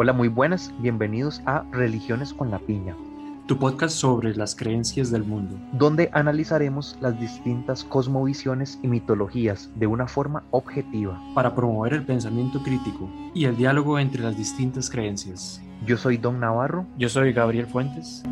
Hola, muy buenas, bienvenidos a Religiones con la Piña, tu podcast sobre las creencias del mundo, donde analizaremos las distintas cosmovisiones y mitologías de una forma objetiva para promover el pensamiento crítico y el diálogo entre las distintas creencias. Yo soy Don Navarro. Yo soy Gabriel Fuentes.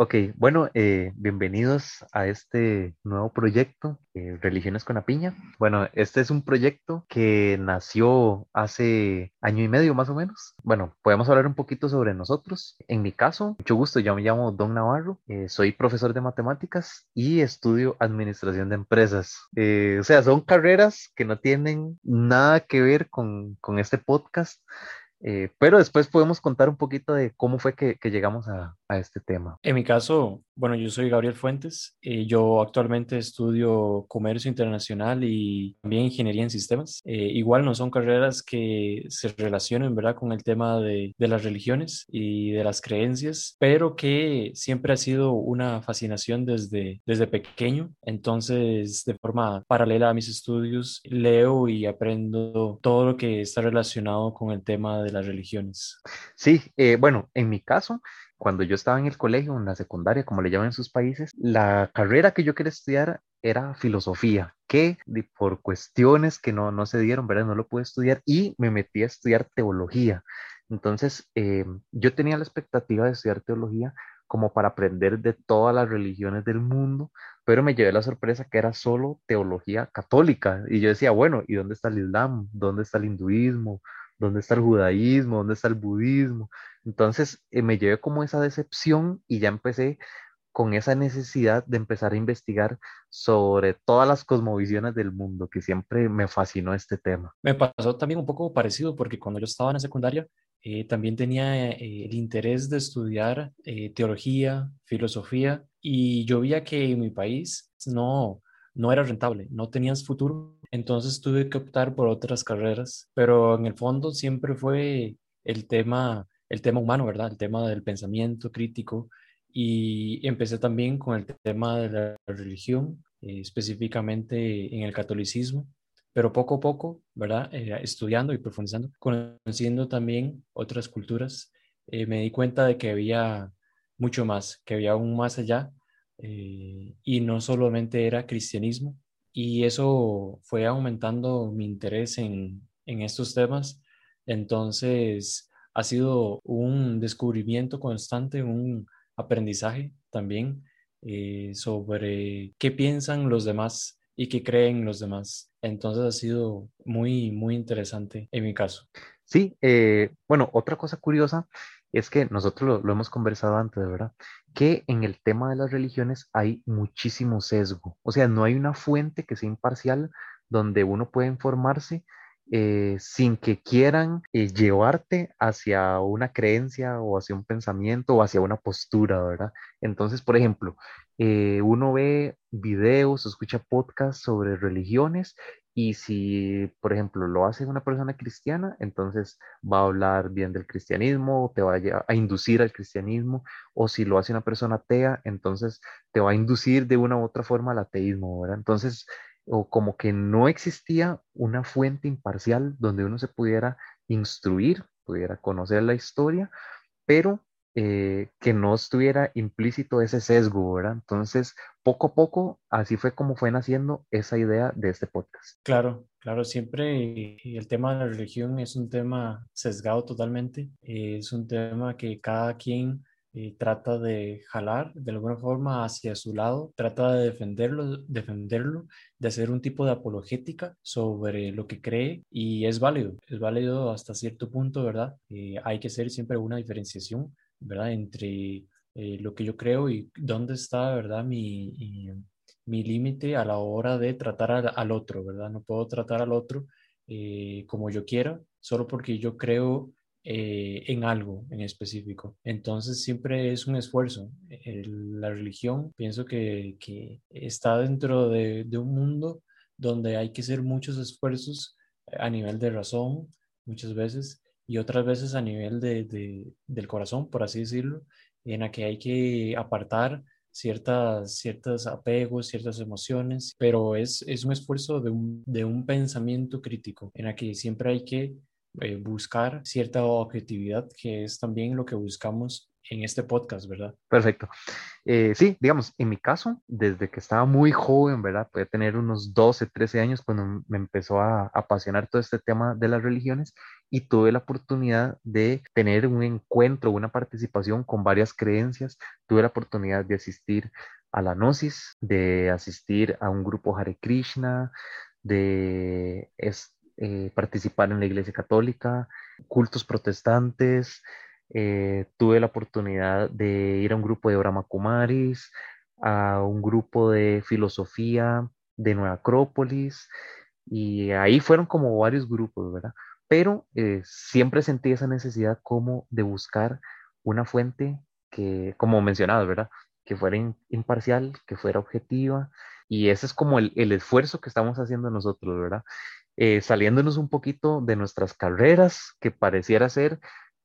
Ok, bueno, eh, bienvenidos a este nuevo proyecto, eh, Religiones con la Piña. Bueno, este es un proyecto que nació hace año y medio más o menos. Bueno, podemos hablar un poquito sobre nosotros. En mi caso, mucho gusto, yo me llamo Don Navarro, eh, soy profesor de matemáticas y estudio administración de empresas. o sea, son carreras que no tienen nada que ver con, con este podcast. Eh, pero después podemos contar un poquito de cómo fue que, llegamos a, este tema. En mi caso, bueno, yo soy Gabriel Fuentes. y yo actualmente estudio comercio internacional y también ingeniería en sistemas. Eh, igual no son carreras que se relacionen, ¿verdad?, con el tema de, de, las religiones y de las creencias, pero que siempre ha sido una fascinación desde, desde pequeño. Entonces, de forma paralela a mis estudios, leo y aprendo todo lo que está relacionado con el tema de las religiones. Sí, eh, bueno, en mi caso, cuando yo estaba en el colegio, en la secundaria, como le llaman en sus países, la carrera que yo quería estudiar era filosofía, que por cuestiones que no, no se dieron, ¿verdad? No lo pude estudiar y me metí a estudiar teología. Entonces, eh, yo tenía la expectativa de estudiar teología como para aprender de todas las religiones del mundo, pero me llevé la sorpresa que era solo teología católica. Y yo decía, bueno, ¿y dónde está el Islam? ¿Dónde está el hinduismo? ¿Dónde está el judaísmo? ¿Dónde está el budismo? Entonces eh, me llevé como esa decepción y ya empecé con esa necesidad de empezar a investigar sobre todas las cosmovisiones del mundo, que siempre me fascinó este tema. Me pasó también un poco parecido porque cuando yo estaba en la secundaria eh, también tenía eh, el interés de estudiar teología, filosofía y yo veía que en mi país no, no era rentable, no tenías futuro entonces tuve que optar por otras carreras, pero en el fondo siempre fue el tema, el tema humano, ¿verdad? El tema del pensamiento crítico y empecé también con el tema de la religión, eh, específicamente en el catolicismo, pero poco a poco, ¿verdad? Eh, estudiando y profundizando, conociendo también otras culturas, eh, me di cuenta de que había mucho más, que había aún más allá y no solamente era cristianismo, y eso fue aumentando mi interés en, estos temas. Entonces, ha sido un descubrimiento constante, un aprendizaje también eh, sobre qué piensan los demás y qué creen los demás. Entonces ha sido muy, muy interesante en mi caso. Sí, eh, bueno, otra cosa curiosa es que nosotros lo, hemos conversado antes, ¿verdad? Que en el tema de las religiones hay muchísimo sesgo. O sea, no hay una fuente que sea imparcial donde uno puede informarse eh, sin que quieran eh, llevarte hacia una creencia o hacia un pensamiento o hacia una postura, ¿verdad? Entonces, por ejemplo, eh, uno ve videos o escucha podcasts sobre religiones y si, por ejemplo, lo hace una persona cristiana, entonces va a hablar bien del cristianismo, te va a, inducir al cristianismo, o si lo hace una persona atea, entonces te va a inducir de una u otra forma al ateísmo, ¿verdad? Entonces, o como que no existía una fuente imparcial donde uno se pudiera instruir, pudiera conocer la historia, pero eh, que no estuviera implícito ese sesgo, ¿verdad? Entonces, poco a poco, así fue como fue naciendo esa idea de este podcast. Claro, claro, siempre el tema de la religión es un tema sesgado totalmente, es un tema que cada quien eh, trata de jalar de alguna forma hacia su lado, trata de defenderlo, defenderlo, de hacer un tipo de apologética sobre lo que cree y es válido, es válido hasta cierto punto, ¿verdad? Eh, hay que hacer siempre una diferenciación ¿verdad? Entre eh, lo que yo creo y dónde está, ¿verdad? Mi, mi límite a la hora de tratar al, otro, ¿verdad? No puedo tratar al otro eh, como yo quiera, solo porque yo creo eh, en algo en específico. Entonces siempre es un esfuerzo. la religión pienso que, que está dentro de, de, un mundo donde hay que hacer muchos esfuerzos a nivel de razón muchas veces y otras veces a nivel de, del corazón, por así decirlo, en la que hay que apartar ciertas, ciertos apegos, ciertas emociones, pero es, es un esfuerzo de un, de un pensamiento crítico en el que siempre hay que eh, buscar cierta objetividad, que es también lo que buscamos en este podcast, ¿verdad? Perfecto. Eh, sí, digamos, en mi caso, desde que estaba muy joven, ¿verdad? Puede tener unos 12, 13 años cuando me empezó a apasionar todo este tema de las religiones y tuve la oportunidad de tener un encuentro, una participación con varias creencias. Tuve la oportunidad de asistir a la Gnosis, de asistir a un grupo Hare Krishna, de eh, participar en la Iglesia Católica, cultos protestantes, eh, tuve la oportunidad de ir a un grupo de Brahma Kumaris, a un grupo de filosofía de Nueva Acrópolis, y ahí fueron como varios grupos, ¿verdad? Pero eh, siempre sentí esa necesidad como de buscar una fuente que, como mencionado, ¿verdad? Que fuera imparcial, que fuera objetiva, y ese es como el, esfuerzo que estamos haciendo nosotros, ¿verdad? Eh, saliéndonos un poquito de nuestras carreras, que pareciera ser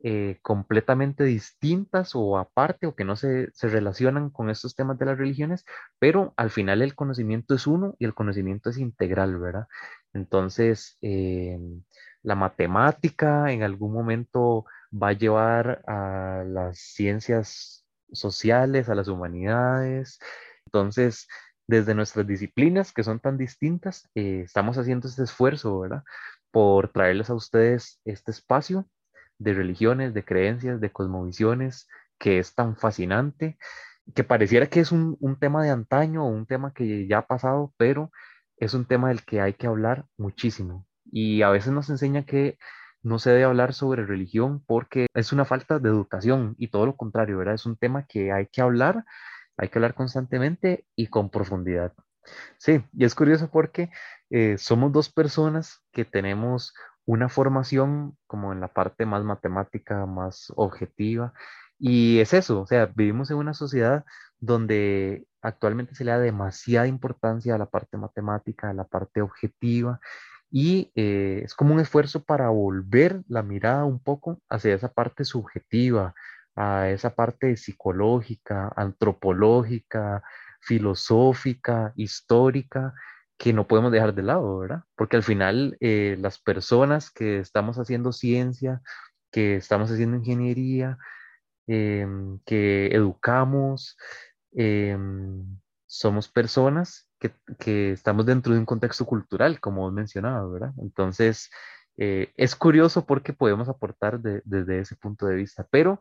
eh, completamente distintas o aparte o que no se, se, relacionan con estos temas de las religiones, pero al final el conocimiento es uno y el conocimiento es integral, ¿verdad? Entonces, eh, la matemática en algún momento va a llevar a las ciencias sociales, a las humanidades. Entonces, desde nuestras disciplinas que son tan distintas, eh, estamos haciendo este esfuerzo, ¿verdad? Por traerles a ustedes este espacio de religiones, de creencias, de cosmovisiones, que es tan fascinante, que pareciera que es un, tema de antaño o un tema que ya ha pasado, pero es un tema del que hay que hablar muchísimo. Y a veces nos enseña que no se debe hablar sobre religión porque es una falta de educación y todo lo contrario, ¿verdad? Es un tema que hay que hablar, hay que hablar constantemente y con profundidad. Sí, y es curioso porque eh, somos dos personas que tenemos una formación como en la parte más matemática, más objetiva. Y es eso, o sea, vivimos en una sociedad donde actualmente se le da demasiada importancia a la parte matemática, a la parte objetiva, y eh, es como un esfuerzo para volver la mirada un poco hacia esa parte subjetiva, a esa parte psicológica, antropológica, filosófica, histórica, que no podemos dejar de lado, ¿verdad? Porque al final eh, las personas que estamos haciendo ciencia, que estamos haciendo ingeniería, em, que educamos, em, somos personas que, estamos dentro de un contexto cultural, como hemos mencionado, ¿verdad? Entonces, eh, es curioso porque podemos aportar desde ese punto de vista, pero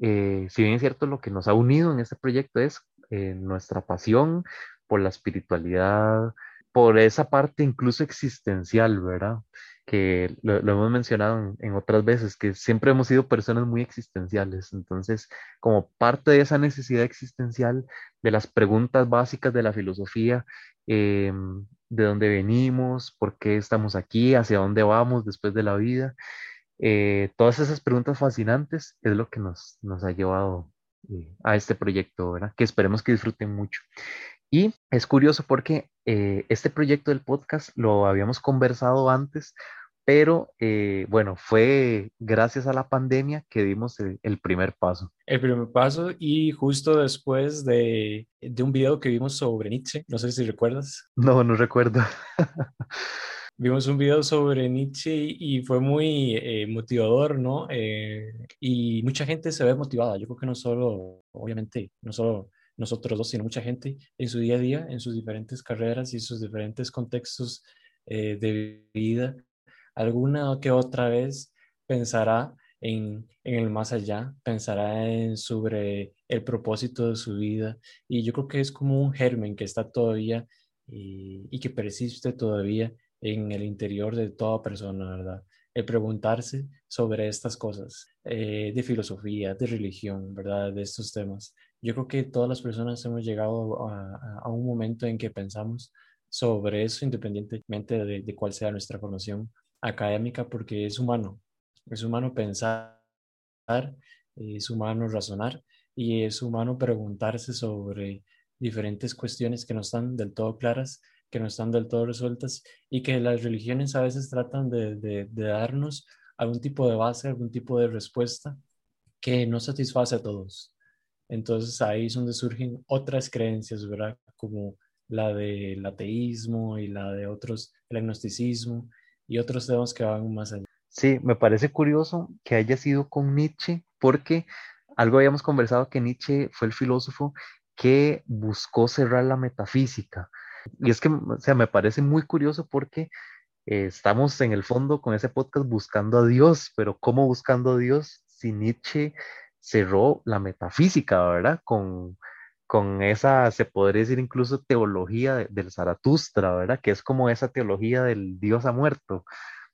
eh, si bien es cierto, lo que nos ha unido en este proyecto es nuestra pasión por la espiritualidad, por esa parte incluso existencial, ¿verdad? Que lo, hemos mencionado en, otras veces, que siempre hemos sido personas muy existenciales. Entonces, como parte de esa necesidad existencial, de las preguntas básicas de la filosofía, em, de dónde venimos, por qué estamos aquí, hacia dónde vamos después de la vida, eh, todas esas preguntas fascinantes es lo que nos, nos ha llevado eh, a este proyecto, ¿verdad? Que esperemos que disfruten mucho. Y es curioso porque eh, este proyecto del podcast lo habíamos conversado antes, pero eh, bueno, fue gracias a la pandemia que dimos el, primer paso. El primer paso y justo después de, de, un video que vimos sobre Nietzsche, no sé si recuerdas. No, no recuerdo. vimos un video sobre Nietzsche y fue muy eh, motivador, ¿no? y mucha gente se ve motivada. Yo creo que no solo, obviamente, no solo nosotros dos, sino mucha gente en su día a día, en sus diferentes carreras y sus diferentes contextos eh, de vida, alguna que otra vez pensará en, en, el más allá, pensará en sobre el propósito de su vida y yo creo que es como un germen que está todavía y, y que persiste todavía en el interior de toda persona, ¿verdad? El preguntarse sobre estas cosas eh, de filosofía, de religión, ¿verdad? De estos temas. Yo creo que todas las personas hemos llegado a, un momento en que pensamos sobre eso independientemente de, cuál sea nuestra formación académica, porque es humano, es humano pensar, es humano razonar y es humano preguntarse sobre diferentes cuestiones que no están del todo claras, que no están del todo resueltas y que las religiones a veces tratan de, de darnos algún tipo de base, algún tipo de respuesta que no satisface a todos. Entonces ahí es donde surgen otras creencias, ¿verdad? Como la del ateísmo y la de otros, el agnosticismo y otros temas que van más allá. Sí, me parece curioso que haya sido con Nietzsche, porque algo habíamos conversado que Nietzsche fue el filósofo que buscó cerrar la metafísica. Y es que, o sea, me parece muy curioso porque eh, estamos en el fondo con ese podcast buscando a Dios, pero ¿cómo buscando a Dios si Nietzsche cerró la metafísica, ¿verdad? Con, con esa, se podría decir incluso teología del Zaratustra, ¿verdad? Que es como esa teología del Dios ha muerto,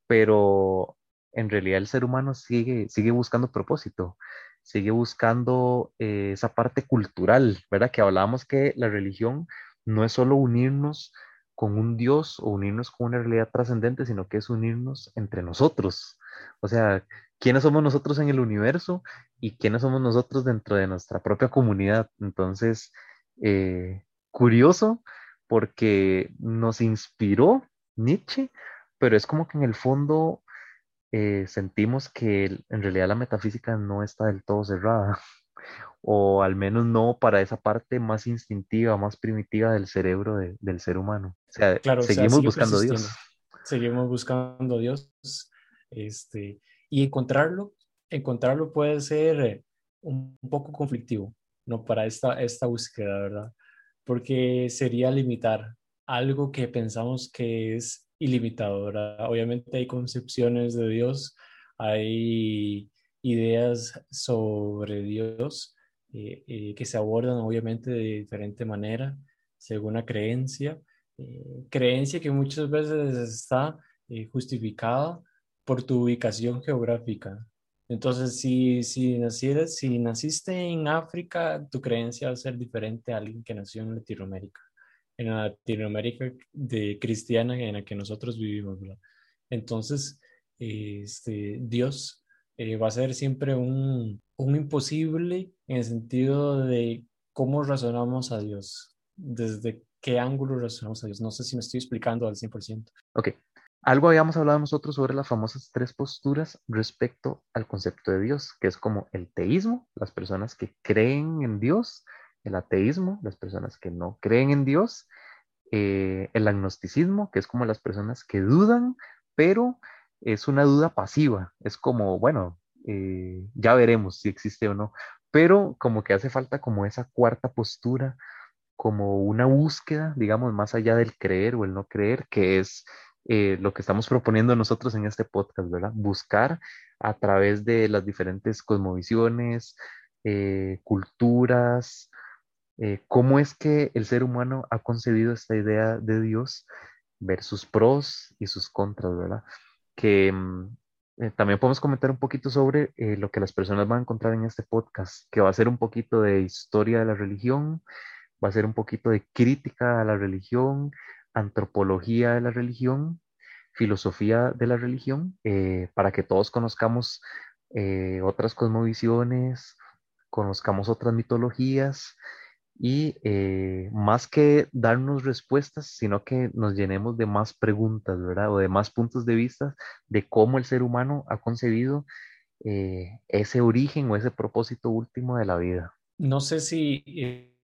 pero en realidad el ser humano sigue, sigue buscando propósito, sigue buscando eh, esa parte cultural, ¿verdad? Que hablábamos que la religión no es solo unirnos con un Dios o unirnos con una realidad trascendente, sino que es unirnos entre nosotros. O sea, ¿quiénes somos nosotros en el universo y quiénes somos nosotros dentro de nuestra propia comunidad? Entonces, eh, curioso porque nos inspiró Nietzsche, pero es como que en el fondo eh, sentimos que en realidad la metafísica no está del todo cerrada o al menos no para esa parte más instintiva, más primitiva del cerebro del ser humano. O sea, seguimos buscando a Dios. Seguimos buscando a Dios. Este, y encontrarlo, encontrarlo puede ser eh, un, poco conflictivo, ¿no? Para esta, esta búsqueda, ¿verdad? Porque sería limitar algo que pensamos que es ilimitado. Obviamente hay concepciones de Dios, hay ideas sobre Dios eh, eh, que se abordan obviamente de diferente manera, según la creencia, creencia que muchas veces está justificada por tu ubicación geográfica. Entonces, si, si, nacieras, si naciste en África, tu creencia va a ser diferente a alguien que nació en Latinoamérica, en la Latinoamérica de cristiana en la que nosotros vivimos. Entonces, este, Dios va a ser siempre un, un imposible en el sentido de cómo razonamos a Dios, desde qué ángulo razonamos a Dios. No sé si me estoy explicando al 100%. Ok. Algo habíamos hablado nosotros sobre las famosas tres posturas respecto al concepto de Dios, que es como el teísmo, las personas que creen en Dios, el ateísmo, las personas que no creen en Dios, eh, el agnosticismo, que es como las personas que dudan, pero es una duda pasiva, es como, bueno, eh, ya veremos si existe o no, pero como que hace falta como esa cuarta postura, como una búsqueda, digamos, más allá del creer o el no creer, que es eh, lo que estamos proponiendo nosotros en este podcast, ¿verdad? Buscar a través de las diferentes cosmovisiones, eh, culturas, cómo es que el ser humano ha concebido esta idea de Dios, ver sus pros y sus contras, ¿verdad? Que mm, eh, también podemos comentar un poquito sobre eh, lo que las personas van a encontrar en este podcast, que va a ser un poquito de historia de la religión, va a ser un poquito de crítica a la religión, antropología de la religión, filosofía de la religión, eh, para que todos conozcamos otras cosmovisiones, conozcamos otras mitologías y eh, más que darnos respuestas, sino que nos llenemos de más preguntas, ¿verdad? O de más puntos de vista de cómo el ser humano ha concebido eh, ese origen o ese propósito último de la vida. No sé si eh,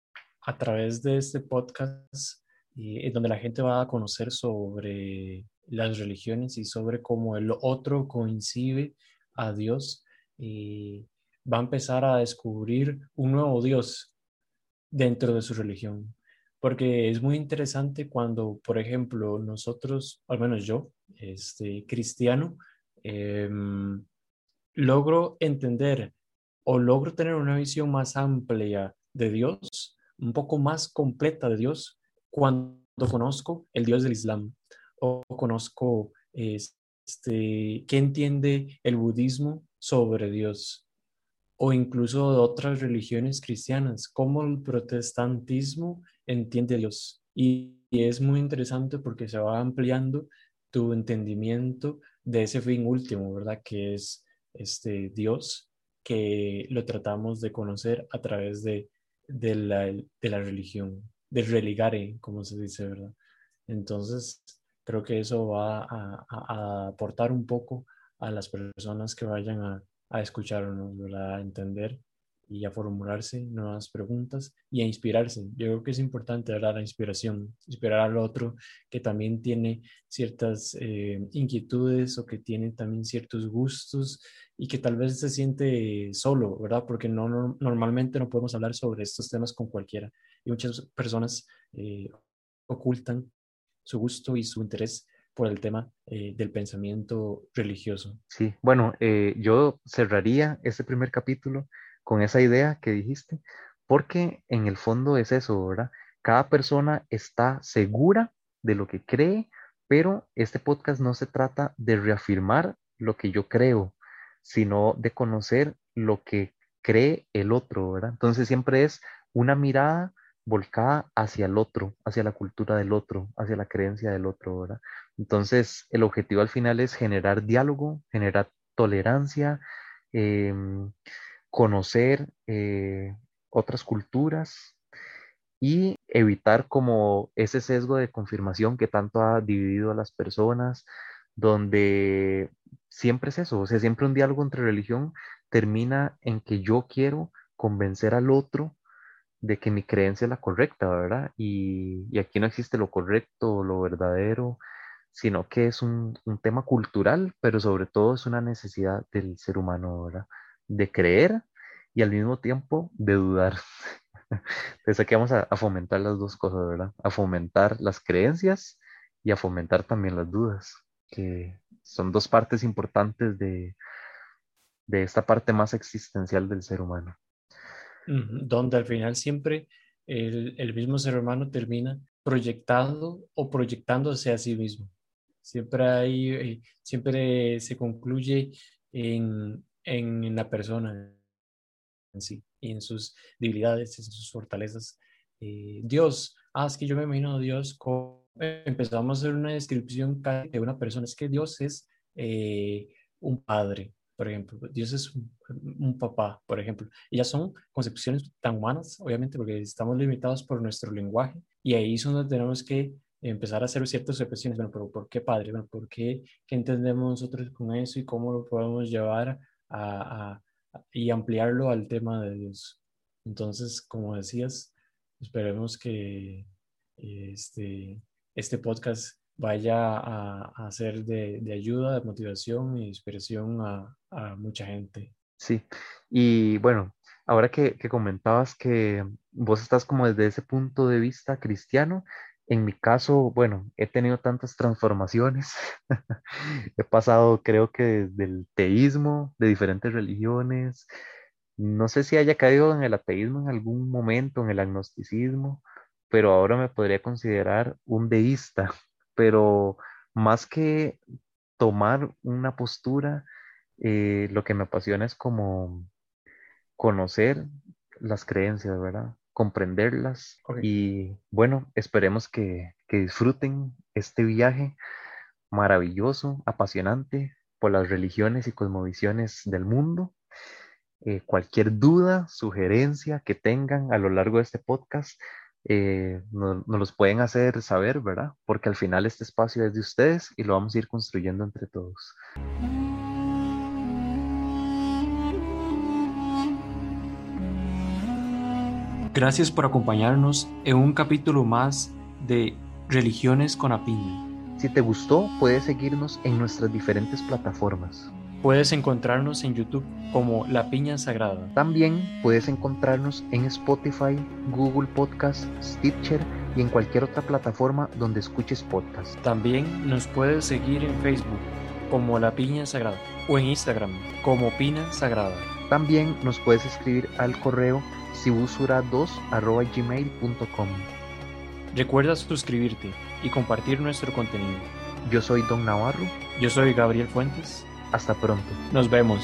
a través de este podcast, en donde la gente va a conocer sobre las religiones y sobre cómo el otro coincide a Dios, va a empezar a descubrir un nuevo Dios dentro de su religión. Porque es muy interesante cuando, por ejemplo, nosotros, al menos yo, este, cristiano, em, logro entender o logro tener una visión más amplia de Dios, un poco más completa de Dios, cuando conozco el Dios del Islam o conozco este, qué entiende el budismo sobre Dios o incluso de otras religiones cristianas, como el protestantismo entiende a Dios. Y, es muy interesante porque se va ampliando tu entendimiento de ese fin último, ¿verdad? Que es este Dios, que lo tratamos de conocer a través de, de, la, de la religión, del religare, como se dice, ¿verdad? Entonces, creo que eso va a, a aportar un poco a las personas que vayan a, a escucharnos, a entender y a formularse nuevas preguntas y a inspirarse. Yo creo que es importante hablar la inspiración, inspirar al otro que también tiene ciertas eh, inquietudes o que tiene también ciertos gustos y que tal vez se siente solo, ¿verdad? Porque no, normalmente no podemos hablar sobre estos temas con cualquiera y muchas personas eh, ocultan su gusto y su interés por el tema eh, del pensamiento religioso. Sí, bueno, yo cerraría este primer capítulo con esa idea que dijiste, porque en el fondo es eso, ¿verdad? Cada persona está segura de lo que cree, pero este podcast no se trata de reafirmar lo que yo creo, sino de conocer lo que cree el otro, ¿verdad? Entonces siempre es una mirada volcada hacia el otro, hacia la cultura del otro, hacia la creencia del otro, ¿verdad? Entonces el objetivo al final es generar diálogo, generar tolerancia, em, conocer eh, otras culturas y evitar como ese sesgo de confirmación que tanto ha dividido a las personas, donde siempre es eso, o sea, siempre un diálogo entre religión termina en que yo quiero convencer al otro de que mi creencia es la correcta, ¿verdad? Y, y aquí no existe lo correcto lo verdadero, sino que es un, un, tema cultural, pero sobre todo es una necesidad del ser humano, ¿verdad? de creer y al mismo tiempo de dudar. Entonces aquí vamos a, fomentar las dos cosas, ¿verdad? A fomentar las creencias y a fomentar también las dudas, que son dos partes importantes de, de esta parte más existencial del ser humano. Donde al final siempre el, el mismo ser humano termina proyectando o proyectándose a sí mismo. Siempre hay, eh, siempre se concluye en, en la persona en sí y en sus debilidades, en sus fortalezas. Eh, Dios, ah, es que yo me imagino a Dios como empezamos a hacer una descripción de una persona, es que Dios es eh, un padre, por ejemplo, Dios es un, papá, por ejemplo. Ya son concepciones tan humanas, obviamente, porque estamos limitados por nuestro lenguaje y ahí es donde tenemos que empezar a hacer ciertas reflexiones, bueno, pero ¿por qué padre? Bueno, ¿por qué? ¿Qué entendemos nosotros con eso y cómo lo podemos llevar a, y ampliarlo al tema de Dios. Entonces, como decías, esperemos que este, este podcast vaya a, a ser de, de, ayuda, de motivación e inspiración a, a, mucha gente. Sí, y bueno, ahora que, que, comentabas que vos estás como desde ese punto de vista cristiano, en mi caso, bueno, he tenido tantas transformaciones. he pasado, creo que desde el teísmo, de diferentes religiones. No sé si haya caído en el ateísmo en algún momento, en el agnosticismo, pero ahora me podría considerar un deísta. Pero más que tomar una postura, eh, lo que me apasiona es como conocer las creencias, ¿verdad? comprenderlas y bueno, esperemos que, disfruten este viaje maravilloso, apasionante por las religiones y cosmovisiones del mundo. Eh, cualquier duda, sugerencia que tengan a lo largo de este podcast, eh, nos, nos, los pueden hacer saber, ¿verdad? Porque al final este espacio es de ustedes y lo vamos a ir construyendo entre todos. Gracias por acompañarnos en un capítulo más de Religiones con Apiña. Si te gustó, puedes seguirnos en nuestras diferentes plataformas. Puedes encontrarnos en YouTube como La Piña Sagrada. También puedes encontrarnos en Spotify, Google Podcast, Stitcher y en cualquier otra plataforma donde escuches podcast. También nos puedes seguir en Facebook como La Piña Sagrada o en Instagram como Pina Sagrada. También nos puedes escribir al correo sibusura2.gmail.com Recuerda suscribirte y compartir nuestro contenido. Yo soy Don Navarro. Yo soy Gabriel Fuentes. Hasta pronto. Nos vemos.